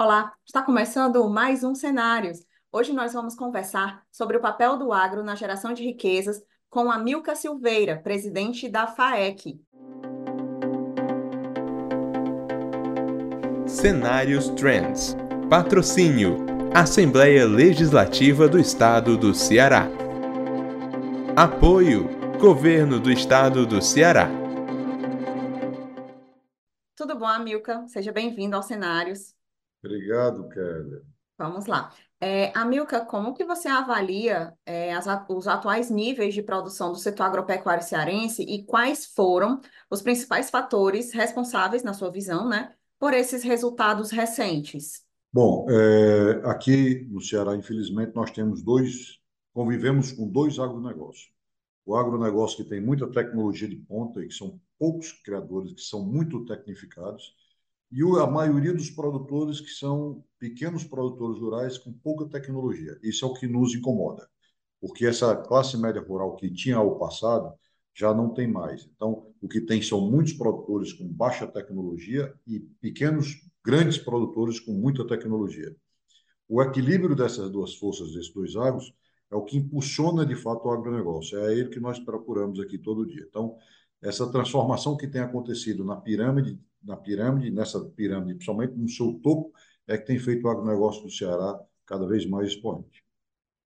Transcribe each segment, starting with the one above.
Olá, está começando mais um Cenários. Hoje nós vamos conversar sobre o papel do agro na geração de riquezas com a Milka Silveira, presidente da FAEC. Cenários Trends. Patrocínio: Assembleia Legislativa do Estado do Ceará. Apoio: Governo do Estado do Ceará. Tudo bom, Milka? Seja bem-vindo aos Cenários. Obrigado, Kélia. Vamos lá. É, Amilca, como que você avalia é, as, os atuais níveis de produção do setor agropecuário cearense e quais foram os principais fatores responsáveis, na sua visão, né, por esses resultados recentes? Bom, é, aqui no Ceará, infelizmente, nós temos dois, convivemos com dois agronegócios. O agronegócio que tem muita tecnologia de ponta e que são poucos criadores, que são muito tecnificados, e a maioria dos produtores que são pequenos produtores rurais com pouca tecnologia. Isso é o que nos incomoda, porque essa classe média rural que tinha ao passado já não tem mais. Então, o que tem são muitos produtores com baixa tecnologia e pequenos, grandes produtores com muita tecnologia. O equilíbrio dessas duas forças, desses dois agros, é o que impulsiona de fato o agronegócio. É ele que nós procuramos aqui todo dia. Então, essa transformação que tem acontecido na pirâmide na pirâmide, nessa pirâmide, principalmente no seu topo, é que tem feito o agronegócio do Ceará cada vez mais expoente.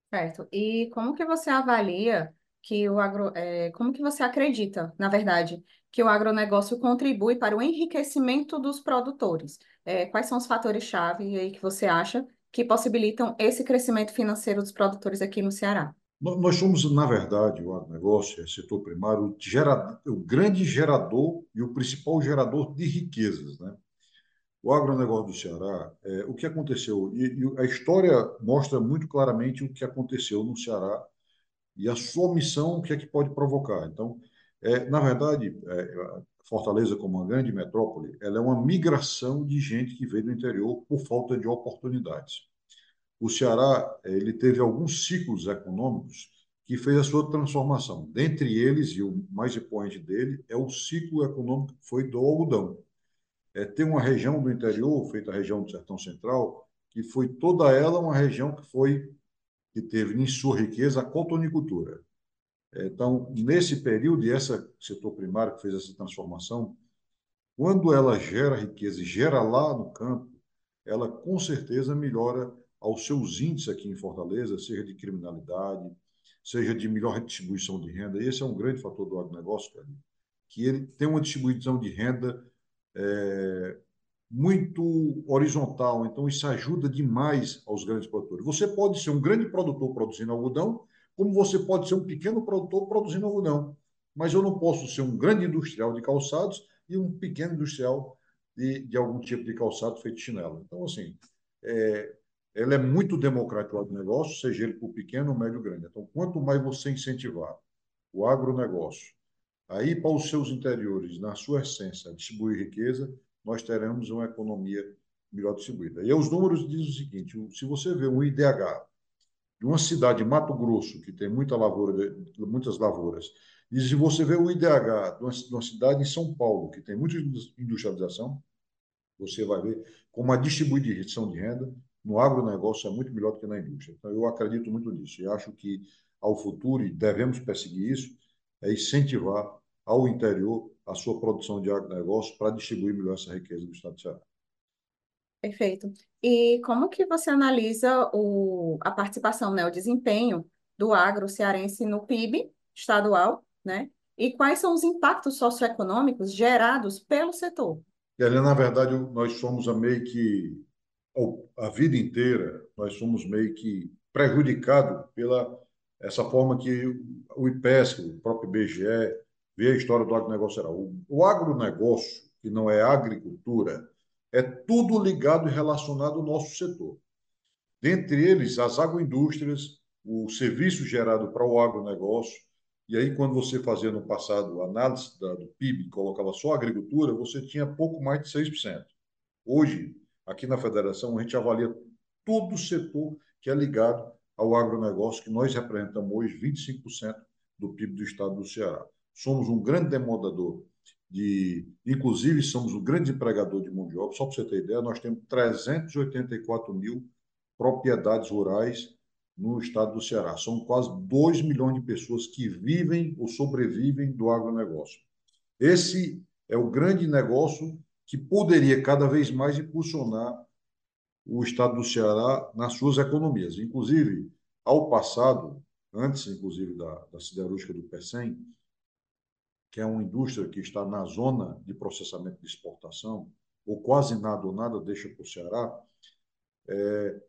Certo. E como que você avalia que o agro, é, como que você acredita, na verdade, que o agronegócio contribui para o enriquecimento dos produtores? É, quais são os fatores-chave aí que você acha que possibilitam esse crescimento financeiro dos produtores aqui no Ceará? Nós somos, na verdade, o agronegócio, o setor primário, o, o grande gerador e o principal gerador de riquezas. Né? O agronegócio do Ceará, é, o que aconteceu, e, e, a história mostra muito claramente o que aconteceu no Ceará e a sua missão, o que é que pode provocar. Então, é, na verdade, é, Fortaleza, como uma grande metrópole, ela é uma migração de gente que veio do interior por falta de oportunidades o Ceará ele teve alguns ciclos econômicos que fez a sua transformação. Dentre eles, e o mais importante dele, é o ciclo econômico que foi do algodão. É, tem uma região do interior, feita a região do Sertão Central, que foi toda ela uma região que foi que teve em sua riqueza a cotonicultura. Então, nesse período, e esse setor primário que fez essa transformação, quando ela gera riqueza e gera lá no campo, ela com certeza melhora aos seus índices aqui em Fortaleza, seja de criminalidade, seja de melhor distribuição de renda. Esse é um grande fator do agronegócio, cara, que ele tem uma distribuição de renda é, muito horizontal, então isso ajuda demais aos grandes produtores. Você pode ser um grande produtor produzindo algodão, como você pode ser um pequeno produtor produzindo algodão, mas eu não posso ser um grande industrial de calçados e um pequeno industrial de, de algum tipo de calçado feito chinelo. Então, assim, é, ela é muito democrática o negócio, seja ele por pequeno ou médio grande. Então, quanto mais você incentivar o agronegócio a ir para os seus interiores, na sua essência, distribuir riqueza, nós teremos uma economia melhor distribuída. E os números dizem o seguinte: se você vê um IDH de uma cidade de Mato Grosso, que tem muita lavoura, muitas lavouras, e se você vê o IDH de uma cidade em São Paulo, que tem muita industrialização, você vai ver como a distribuição de renda no agronegócio é muito melhor do que na indústria. Então, eu acredito muito nisso e acho que ao futuro, e devemos perseguir isso, é incentivar ao interior a sua produção de agronegócio para distribuir melhor essa riqueza do Estado de Ceará. Perfeito. E como que você analisa o, a participação, né, o desempenho do agro cearense no PIB estadual, né? E quais são os impactos socioeconômicos gerados pelo setor? E, na verdade, nós somos a meio que a vida inteira nós somos meio que prejudicados pela essa forma que o IPESC, o próprio IBGE, vê a história do agronegócio geral. O, o agronegócio, que não é agricultura, é tudo ligado e relacionado ao nosso setor. Dentre eles, as agroindústrias, o serviço gerado para o agronegócio, e aí, quando você fazia no passado a análise da, do PIB, colocava só agricultura, você tinha pouco mais de 6%. Hoje, Aqui na federação, a gente avalia todo o setor que é ligado ao agronegócio, que nós representamos hoje 25% do PIB do estado do Ceará. Somos um grande demandador de. Inclusive, somos o grande empregador de mão de obra. Só para você ter ideia, nós temos 384 mil propriedades rurais no estado do Ceará. São quase 2 milhões de pessoas que vivem ou sobrevivem do agronegócio. Esse é o grande negócio que poderia cada vez mais impulsionar o estado do Ceará nas suas economias. Inclusive, ao passado, antes inclusive da, da siderúrgica do PECEM, que é uma indústria que está na zona de processamento de exportação, ou quase nada ou nada deixa para o Ceará, é,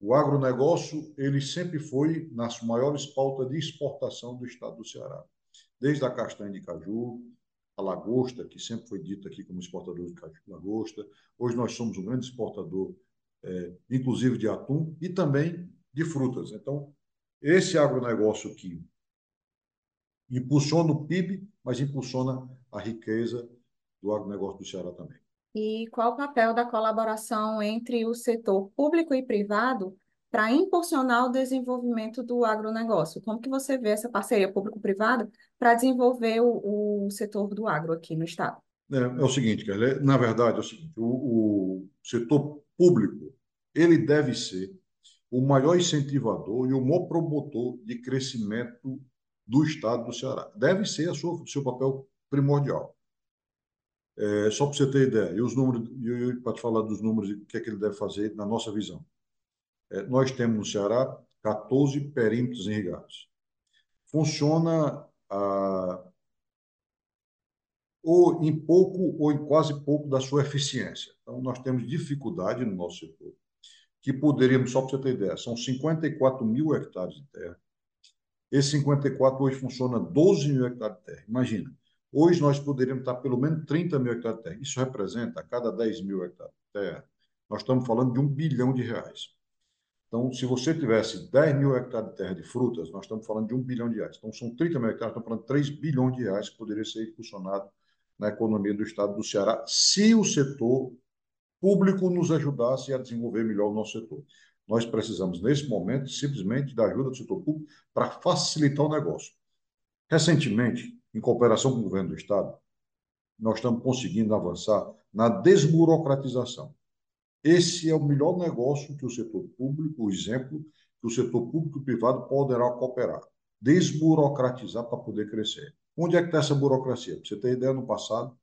o agronegócio ele sempre foi nas maiores pautas de exportação do estado do Ceará. Desde a castanha de caju, a lagosta, que sempre foi dita aqui como exportador de lagosta. Hoje nós somos um grande exportador, é, inclusive de atum e também de frutas. Então, esse agronegócio que impulsiona o PIB, mas impulsiona a riqueza do agronegócio do Ceará também. E qual o papel da colaboração entre o setor público e privado para impulsionar o desenvolvimento do agronegócio? Como que você vê essa parceria público-privada para desenvolver o, o, setor do agro aqui no estado? É, é o seguinte, Kelly, na verdade é o seguinte, o, o setor público ele deve ser o maior incentivador e o maior promotor de crescimento do estado do Ceará. Deve ser o seu papel primordial. É, só para você ter ideia, e os números, para te falar dos números e o que é que ele deve fazer na nossa visão. É, nós temos no Ceará 14 perímetros irrigados. Funciona ah, ou em pouco ou em quase pouco da sua eficiência. Então, nós temos dificuldade no nosso setor, que poderíamos, só para você ter ideia, são 54 mil hectares de terra. Esse 54 hoje funciona 12 mil hectares de terra. Imagina, Hoje nós poderíamos estar pelo menos 30 mil hectares de terra. Isso representa, a cada 10 mil hectares de terra, nós estamos falando de um bilhão de reais. Então, se você tivesse 10 mil hectares de terra de frutas, nós estamos falando de um bilhão de reais. Então, são 30 mil hectares, estamos falando de 3 bilhões de reais que poderia ser impulsionado na economia do estado do Ceará, se o setor público nos ajudasse a desenvolver melhor o nosso setor. Nós precisamos, nesse momento, simplesmente da ajuda do setor público para facilitar o negócio. Recentemente, em cooperação com o governo do Estado, nós estamos conseguindo avançar na desburocratização. Esse é o melhor negócio que o setor público, o exemplo que o setor público e privado poderá cooperar. Desburocratizar para poder crescer. Onde é que está essa burocracia? Para você ter ideia, no passado,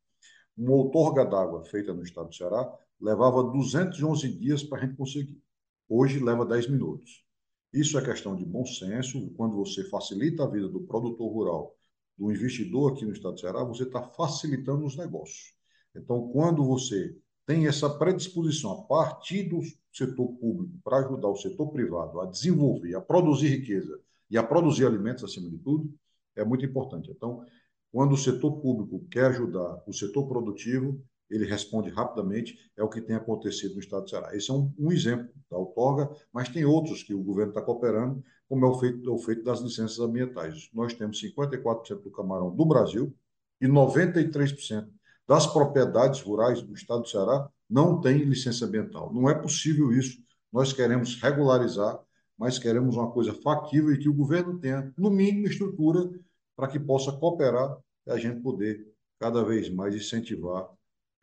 uma outorga d'água feita no estado do Ceará levava 211 dias para a gente conseguir. Hoje leva 10 minutos. Isso é questão de bom senso, quando você facilita a vida do produtor rural do investidor aqui no estado do Ceará, você está facilitando os negócios. Então, quando você tem essa predisposição a partir do setor público para ajudar o setor privado a desenvolver, a produzir riqueza e a produzir alimentos acima de tudo, é muito importante. Então, quando o setor público quer ajudar o setor produtivo, ele responde rapidamente, é o que tem acontecido no estado do Ceará. Esse é um, um exemplo da outorga, mas tem outros que o governo está cooperando, como é o feito, o feito das licenças ambientais. Nós temos 54% do camarão do Brasil e 93% das propriedades rurais do estado do Ceará não têm licença ambiental. Não é possível isso. Nós queremos regularizar, mas queremos uma coisa factível e que o governo tenha, no mínimo, estrutura para que possa cooperar e a gente poder cada vez mais incentivar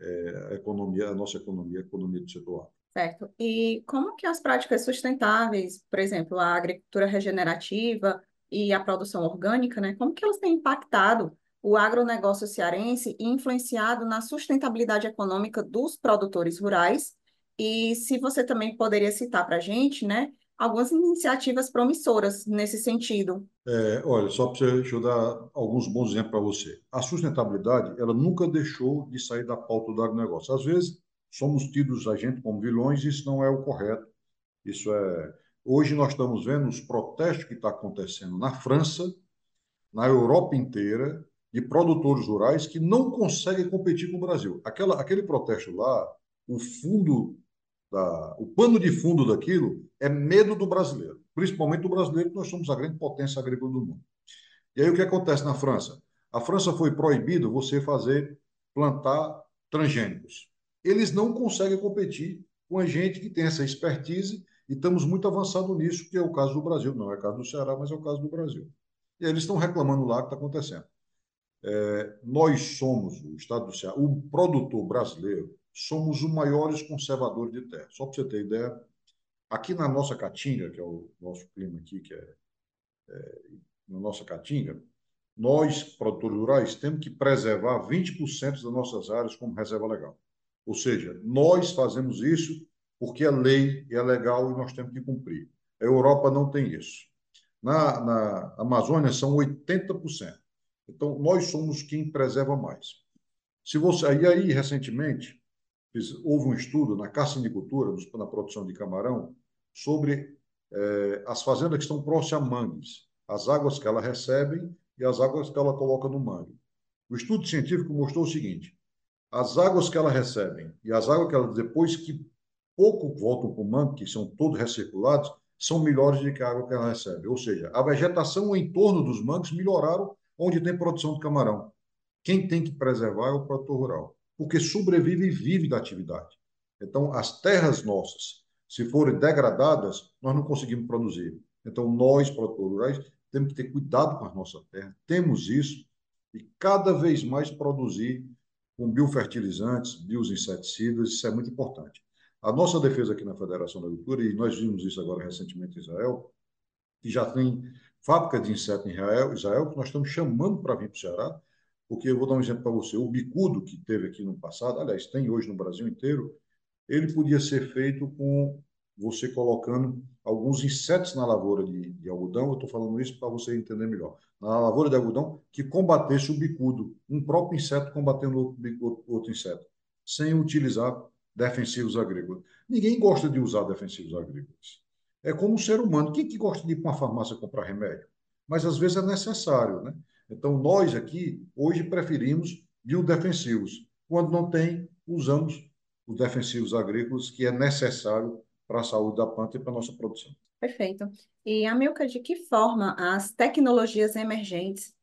é, a economia, a nossa economia, a economia do setor agro. Certo. E como que as práticas sustentáveis, por exemplo, a agricultura regenerativa e a produção orgânica, né, como que elas têm impactado o agronegócio cearense influenciado na sustentabilidade econômica dos produtores rurais? E se você também poderia citar para a gente, né, algumas iniciativas promissoras nesse sentido. É, olha, só para eu dar alguns bons exemplos para você. A sustentabilidade, ela nunca deixou de sair da pauta do agronegócio. Às vezes, somos tidos a gente como vilões, e isso não é o correto. Isso é. Hoje nós estamos vendo os protestos que estão tá acontecendo na França, na Europa inteira, de produtores rurais que não conseguem competir com o Brasil. Aquela, aquele protesto lá, o fundo, da, o pano de fundo daquilo é medo do brasileiro, principalmente do brasileiro, que nós somos a grande potência agrícola do mundo. E aí o que acontece na França? A França foi proibido você fazer plantar transgênicos eles não conseguem competir com a gente que tem essa expertise e estamos muito avançados nisso, que é o caso do Brasil. Não é o caso do Ceará, mas é o caso do Brasil. E eles estão reclamando lá o que está acontecendo. É, nós somos, o Estado do Ceará, o produtor brasileiro, somos os maiores conservadores de terra. Só para você ter ideia, aqui na nossa caatinga, que é o nosso clima aqui, que é, é na nossa caatinga, nós, produtores rurais, temos que preservar 20% das nossas áreas como reserva legal. Ou seja, nós fazemos isso porque é lei é legal e nós temos que cumprir. A Europa não tem isso. Na, na Amazônia são 80%. Então, nós somos quem preserva mais. Se você, e aí, recentemente, houve um estudo na caçanicultura, na produção de camarão, sobre eh, as fazendas que estão próximas a mangues, as águas que elas recebem e as águas que ela coloca no mangue. O estudo científico mostrou o seguinte: as águas que ela recebem e as águas que ela depois que pouco voltam para o mangue, que são todos recirculados, são melhores do que a água que ela recebe. Ou seja, a vegetação em torno dos mangues melhoraram onde tem produção de camarão. Quem tem que preservar é o produtor rural, porque sobrevive e vive da atividade. Então, as terras nossas, se forem degradadas, nós não conseguimos produzir. Então, nós, produtores rurais, temos que ter cuidado com a nossa terra. Temos isso e cada vez mais produzir com biofertilizantes, bioinseticidas, isso é muito importante. A nossa defesa aqui na Federação da Agricultura, e nós vimos isso agora recentemente em Israel, que já tem fábrica de inseto em Israel, Israel que nós estamos chamando para vir para o Ceará, porque eu vou dar um exemplo para você. O bicudo que teve aqui no passado, aliás, tem hoje no Brasil inteiro, ele podia ser feito com você colocando alguns insetos na lavoura de, de algodão. Eu estou falando isso para você entender melhor. Na lavoura de algodão, que combatesse o bicudo, um próprio inseto combatendo outro, outro inseto, sem utilizar defensivos agrícolas. Ninguém gosta de usar defensivos agrícolas. É como um ser humano. Quem que gosta de ir para uma farmácia comprar remédio? Mas às vezes é necessário, né? Então nós aqui hoje preferimos biodefensivos. Quando não tem, usamos os defensivos agrícolas que é necessário para a saúde da planta e para a nossa produção. Perfeito. E, Amilca, de que forma as tecnologias emergentes,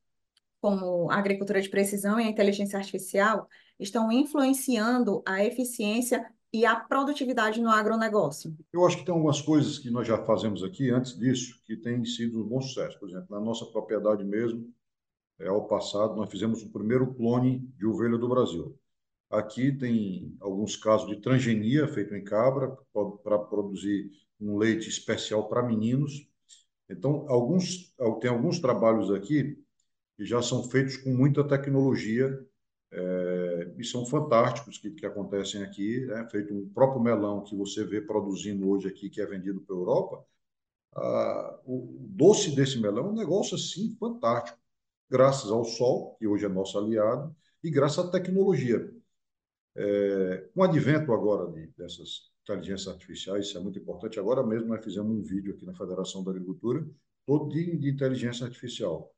como a agricultura de precisão e a inteligência artificial, estão influenciando a eficiência e a produtividade no agronegócio? Eu acho que tem algumas coisas que nós já fazemos aqui antes disso que têm sido um bom sucesso. Por exemplo, na nossa propriedade mesmo, é, ao passado, nós fizemos o primeiro clone de ovelha do Brasil. Aqui tem alguns casos de transgenia feito em cabra para produzir um leite especial para meninos. Então, alguns, tem alguns trabalhos aqui que já são feitos com muita tecnologia é, e são fantásticos que, que acontecem aqui. É feito um próprio melão que você vê produzindo hoje aqui, que é vendido para a Europa. Ah, o doce desse melão é um negócio assim fantástico, graças ao sol, que hoje é nosso aliado, e graças à tecnologia. É, com o advento agora de, dessas inteligências artificiais, isso é muito importante. Agora mesmo nós fizemos um vídeo aqui na Federação da Agricultura, todo de, de inteligência artificial.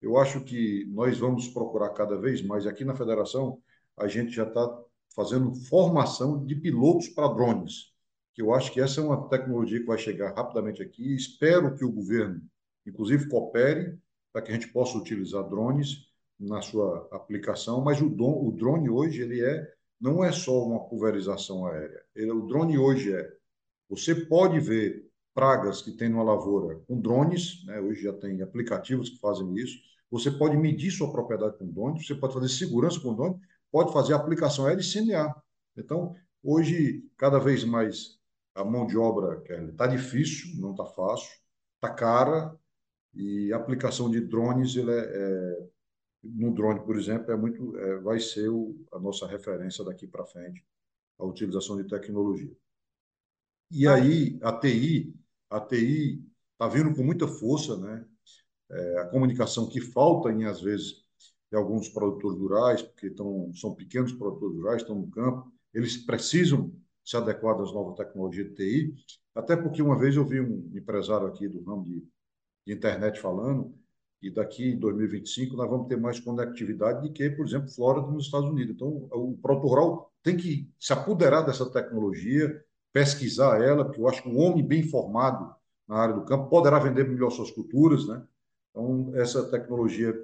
Eu acho que nós vamos procurar cada vez mais. Aqui na Federação, a gente já está fazendo formação de pilotos para drones, que eu acho que essa é uma tecnologia que vai chegar rapidamente aqui. Espero que o governo, inclusive, coopere para que a gente possa utilizar drones na sua aplicação, mas o, don, o drone hoje ele é não é só uma pulverização aérea. Ele, o drone hoje é. Você pode ver pragas que tem numa lavoura com drones, né? hoje já tem aplicativos que fazem isso. Você pode medir sua propriedade com drone, você pode fazer segurança com drone, pode fazer aplicação aérea e CNA. Então, hoje, cada vez mais a mão de obra está difícil, não está fácil, está cara, e a aplicação de drones ele é, é no drone, por exemplo, é muito, é, vai ser o, a nossa referência daqui para frente, a utilização de tecnologia. E ah. aí, a TI, a TI está vindo com muita força, né? É, a comunicação que falta, em, às vezes, de alguns produtores rurais, porque tão, são pequenos produtores rurais, estão no campo, eles precisam se adequar às novas tecnologias de TI, até porque uma vez eu vi um empresário aqui do ramo de, de internet falando e daqui em 2025 nós vamos ter mais conectividade do que, por exemplo, Flórida nos Estados Unidos. Então, o produtor rural tem que se apoderar dessa tecnologia, pesquisar ela, porque eu acho que um homem bem formado na área do campo poderá vender melhor suas culturas, né? Então, essa tecnologia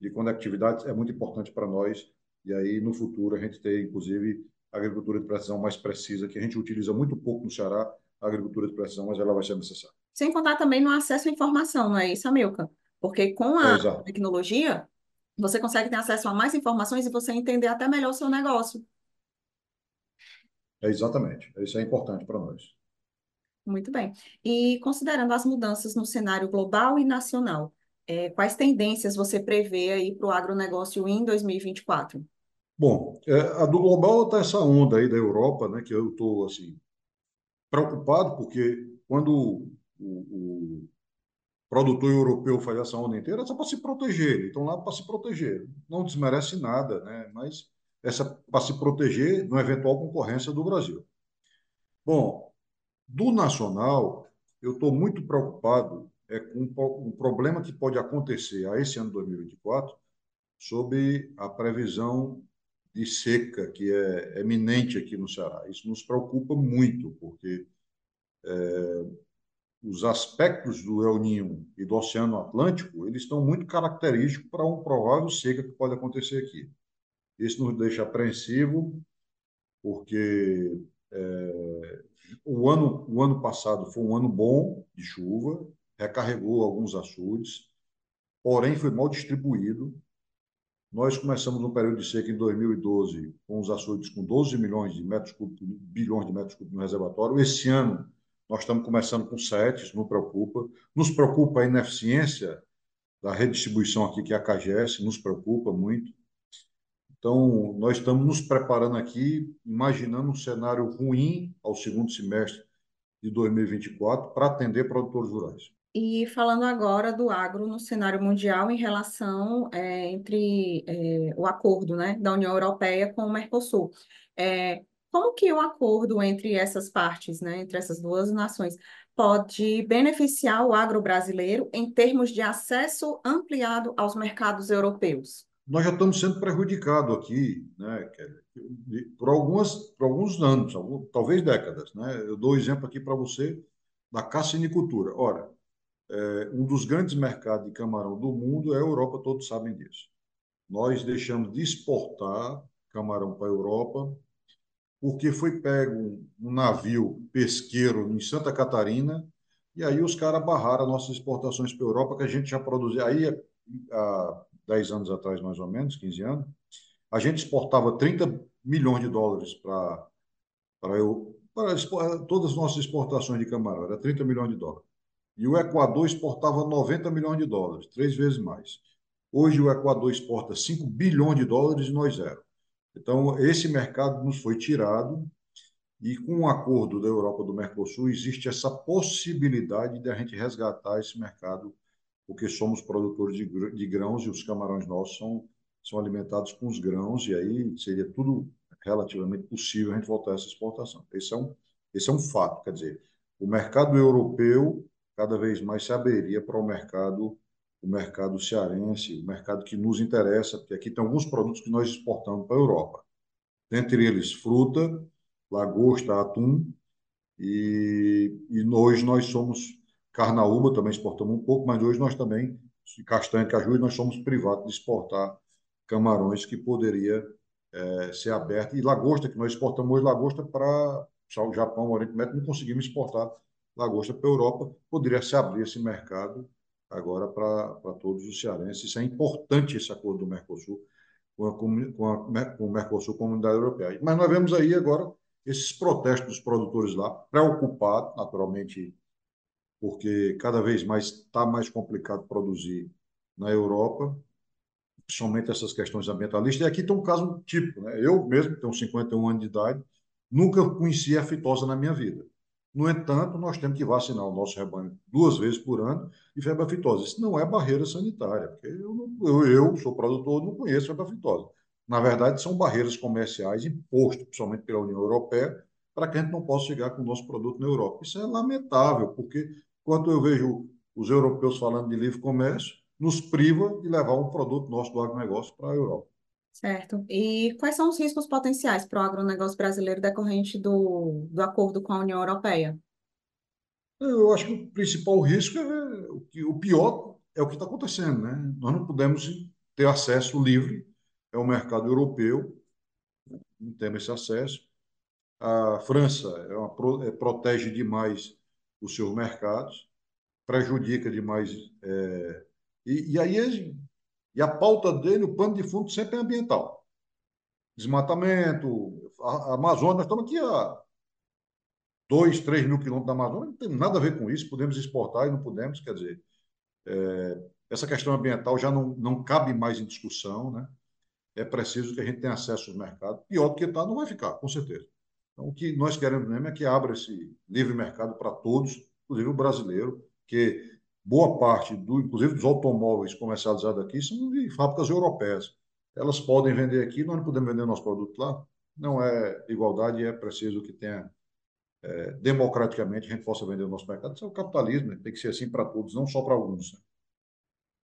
de conectividade é muito importante para nós, e aí no futuro a gente ter, inclusive, a agricultura de precisão mais precisa, que a gente utiliza muito pouco no Ceará, a agricultura de precisão, mas ela vai ser necessária. Sem contar também no acesso à informação, não é isso, Amilcar? Porque com a é, tecnologia, você consegue ter acesso a mais informações e você entender até melhor o seu negócio. É exatamente. Isso é importante para nós. Muito bem. E considerando as mudanças no cenário global e nacional, é, quais tendências você prevê aí para o agronegócio em 2024? Bom, é, a do global está essa onda aí da Europa, né, que eu estou assim preocupado porque quando o, o, produtor europeu faz essa onda inteira, é só para se proteger. Estão lá para se proteger. Não desmerece nada, né? Mas essa para se proteger de uma eventual concorrência do Brasil. Bom, do nacional, eu estou muito preocupado é com um problema que pode acontecer a esse ano 2024 sobre a previsão de seca que é eminente aqui no Ceará. Isso nos preocupa muito, porque é, os aspectos do El Niño e do Oceano Atlântico, eles estão muito característicos para um provável seca que pode acontecer aqui. Isso nos deixa apreensivo, porque é, o, ano, o ano passado foi um ano bom de chuva, recarregou alguns açudes, porém foi mal distribuído. Nós começamos no período de seca em 2012 com os açudes com 12 milhões de metros cúbicos, bilhões de metros cúbicos no reservatório. Esse ano nós estamos começando com 7, isso não preocupa. Nos preocupa a ineficiência da redistribuição aqui, que é a CAGES, nos preocupa muito. Então, nós estamos nos preparando aqui, imaginando um cenário ruim ao segundo semestre de 2024 para atender produtores rurais. E falando agora do agro no cenário mundial em relação é, entre é, o acordo né, da União Europeia com o Mercosul. É, como que o acordo entre essas partes, né, entre essas duas nações, pode beneficiar o agro brasileiro em termos de acesso ampliado aos mercados europeus? Nós já estamos sendo prejudicados aqui, né, por, algumas, por alguns anos, talvez décadas. Né? Eu dou um exemplo aqui para você da cassinicultura. Ora, é, um dos grandes mercados de camarão do mundo é a Europa, todos sabem disso. Nós deixamos de exportar camarão para a Europa porque foi pego um navio pesqueiro em Santa Catarina e aí os caras barraram nossas exportações para a Europa, que a gente já produzia. Aí, há 10 anos atrás, mais ou menos, 15 anos, a gente exportava 30 milhões de dólares para para eu para todas as nossas exportações de camarão, era 30 milhões de dólares. E o Equador exportava 90 milhões de dólares, três vezes mais. Hoje o Equador exporta 5 bilhões de dólares e nós zero. Então, esse mercado nos foi tirado e com o acordo da Europa do Mercosul existe essa possibilidade de a gente resgatar esse mercado, porque somos produtores de, de grãos e os camarões nossos são, são alimentados com os grãos e aí seria tudo relativamente possível a gente voltar a essa exportação. Esse é um, esse é um fato, quer dizer, o mercado europeu cada vez mais se abriria para o mercado o mercado cearense, o mercado que nos interessa, porque aqui tem alguns produtos que nós exportamos para a Europa. Dentre eles, fruta, lagosta, atum, e, e hoje nós somos carnaúba, também exportamos um pouco, mas hoje nós também, castanha, caju, nós somos privados de exportar camarões que poderia é, ser aberto. E lagosta, que nós exportamos hoje lagosta para o Japão, o Oriente Médio, não conseguimos exportar lagosta para a Europa, poderia se abrir esse mercado agora para todos os cearenses. Isso é importante, esse acordo do Mercosul com, a, com, a, com o Mercosul, Comunidade Europeia. Mas nós vemos aí agora esses protestos dos produtores lá, preocupados, naturalmente, porque cada vez mais está mais complicado produzir na Europa, principalmente essas questões ambientalistas. E aqui tem um caso típico. Né? Eu mesmo, tenho 51 anos de idade, nunca conheci a fitosa na minha vida. No entanto, nós temos que vacinar o nosso rebanho duas vezes por ano de febre aftosa. Isso não é barreira sanitária, porque eu, eu, eu sou produtor, não conheço febre aftosa. Na verdade, são barreiras comerciais impostas, principalmente pela União Europeia, para que a gente não possa chegar com o nosso produto na Europa. Isso é lamentável, porque quando eu vejo os europeus falando de livre comércio, nos priva de levar um produto nosso do agronegócio para a Europa. Certo. E quais são os riscos potenciais para o agronegócio brasileiro decorrente do, do acordo com a União Europeia? Eu acho que o principal risco é o, que, o pior é o que está acontecendo, né? Nós não podemos ter acesso livre ao mercado europeu, não temos esse acesso. A França é uma, é, protege demais os seus mercados, prejudica demais. É, e, e aí E a pauta dele, o pano de fundo sempre é ambiental. Desmatamento, a, a Amazônia, nós estamos aqui a 2, 3 mil quilômetros da Amazônia, não tem nada a ver com isso, podemos exportar e não podemos, quer dizer, é, essa questão ambiental já não, não cabe mais em discussão, né? É preciso que a gente tenha acesso ao mercado. Pior do que está, não vai ficar, com certeza. Então, o que nós queremos mesmo é que abra esse livre mercado para todos, inclusive o brasileiro, que boa parte, do, inclusive dos automóveis comercializados aqui, são de fábricas europeias. Elas podem vender aqui, nós não podemos vender nosso produto lá. Não é igualdade, é preciso que tenha é, democraticamente a gente possa vender o nosso mercado. Isso é o capitalismo, né? tem que ser assim para todos, não só para alguns. Né?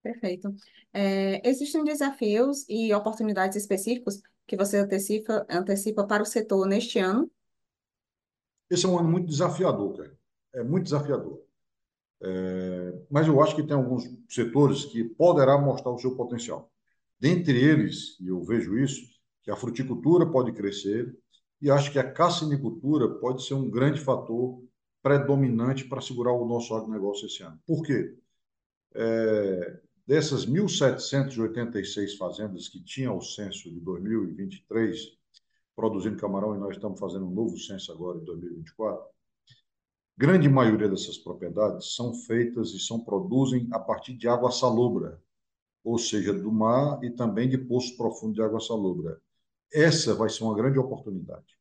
Perfeito. É, existem desafios e oportunidades específicos que você antecipa, antecipa para o setor neste ano? Esse é um ano muito desafiador, cara. É muito desafiador. É, mas eu acho que tem alguns setores que poderá mostrar o seu potencial. Dentre eles, e eu vejo isso, que a fruticultura pode crescer, e acho que a cassinicultura pode ser um grande fator predominante para segurar o nosso agronegócio esse ano. Por quê? É, dessas 1.786 fazendas que tinham o censo de 2023, produzindo camarão, e nós estamos fazendo um novo censo agora em 2024, grande maioria dessas propriedades são feitas e são produzem a partir de água salobra, ou seja, do mar e também de poços profundos de água salobra. Essa vai ser uma grande oportunidade.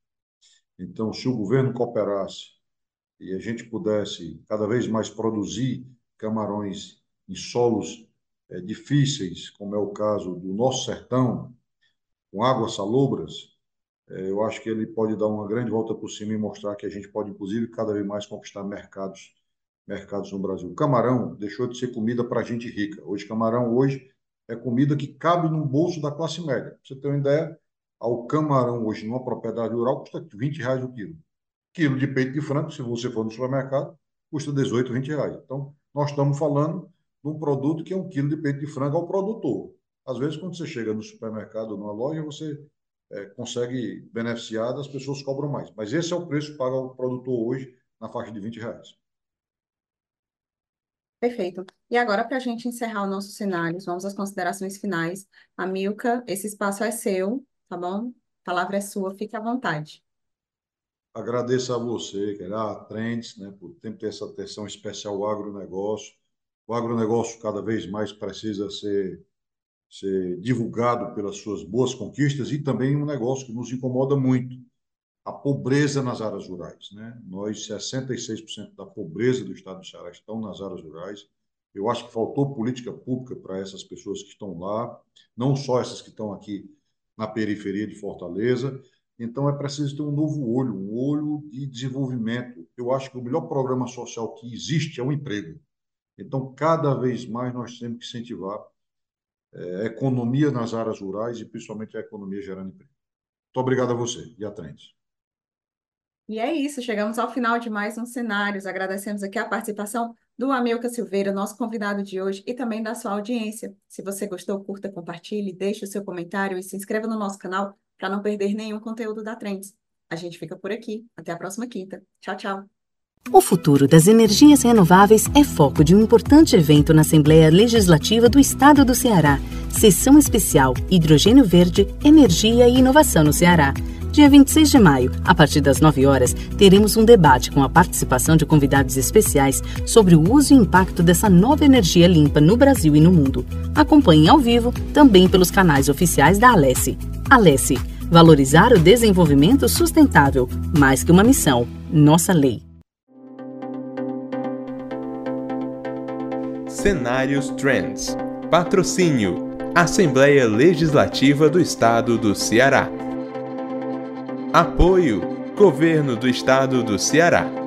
Então, se o governo cooperasse e a gente pudesse cada vez mais produzir camarões em solos é, difíceis, como é o caso do nosso sertão, com águas salobras, eu acho que ele pode dar uma grande volta por cima e mostrar que a gente pode, inclusive, cada vez mais conquistar mercados, mercados no Brasil. O camarão deixou de ser comida para gente rica. Hoje, camarão hoje é comida que cabe no bolso da classe média. Pra você ter uma ideia, ao camarão hoje numa propriedade rural custa 20 reais o quilo. Quilo de peito de frango, se você for no supermercado, custa 18, 20 reais. Então, nós estamos falando de um produto que é um quilo de peito de frango ao produtor. Às vezes, quando você chega no supermercado, numa loja, você é, consegue beneficiar, as pessoas cobram mais. Mas esse é o preço que paga o produtor hoje, na faixa de 20 reais. Perfeito. E agora, para a gente encerrar o nosso cenário, vamos às considerações finais. Amilca, esse espaço é seu, tá bom? A palavra é sua, fique à vontade. Agradeço a você, a Trends, né, por sempre ter essa atenção especial ao agronegócio o agronegócio cada vez mais precisa ser, ser divulgado pelas suas boas conquistas e também um negócio que nos incomoda muito, a pobreza nas áreas rurais. Né? Nós, 66% da pobreza do estado do Ceará estão nas áreas rurais. Eu acho que faltou política pública para essas pessoas que estão lá, não só essas que estão aqui na periferia de Fortaleza. Então, é preciso ter um novo olho, um olho de desenvolvimento. Eu acho que o melhor programa social que existe é o emprego. Então, cada vez mais nós temos que incentivar é, a economia nas áreas rurais e principalmente a economia gerando emprego. Muito obrigado a você e a Trends. E é isso, chegamos ao final de mais um Cenários. Agradecemos aqui a participação do Amilca Silveira, nosso convidado de hoje, e também da sua audiência. Se você gostou, curta, compartilhe, deixe o seu comentário e se inscreva no nosso canal para não perder nenhum conteúdo da Trends. A gente fica por aqui. Até a próxima quinta. Tchau, tchau. O futuro das energias renováveis é foco de um importante evento na Assembleia Legislativa do Estado do Ceará. Sessão especial Hidrogênio Verde, Energia e Inovação no Ceará. Dia 26 de maio, a partir das 9 horas, teremos um debate com a participação de convidados especiais sobre o uso e impacto dessa nova energia limpa no Brasil e no mundo. Acompanhe ao vivo também pelos canais oficiais da Alesse. Alesse, valorizar o desenvolvimento sustentável, mais que uma missão, nossa lei. Cenários Trends. Patrocínio: Assembleia Legislativa do Estado do Ceará. Apoio: Governo do Estado do Ceará.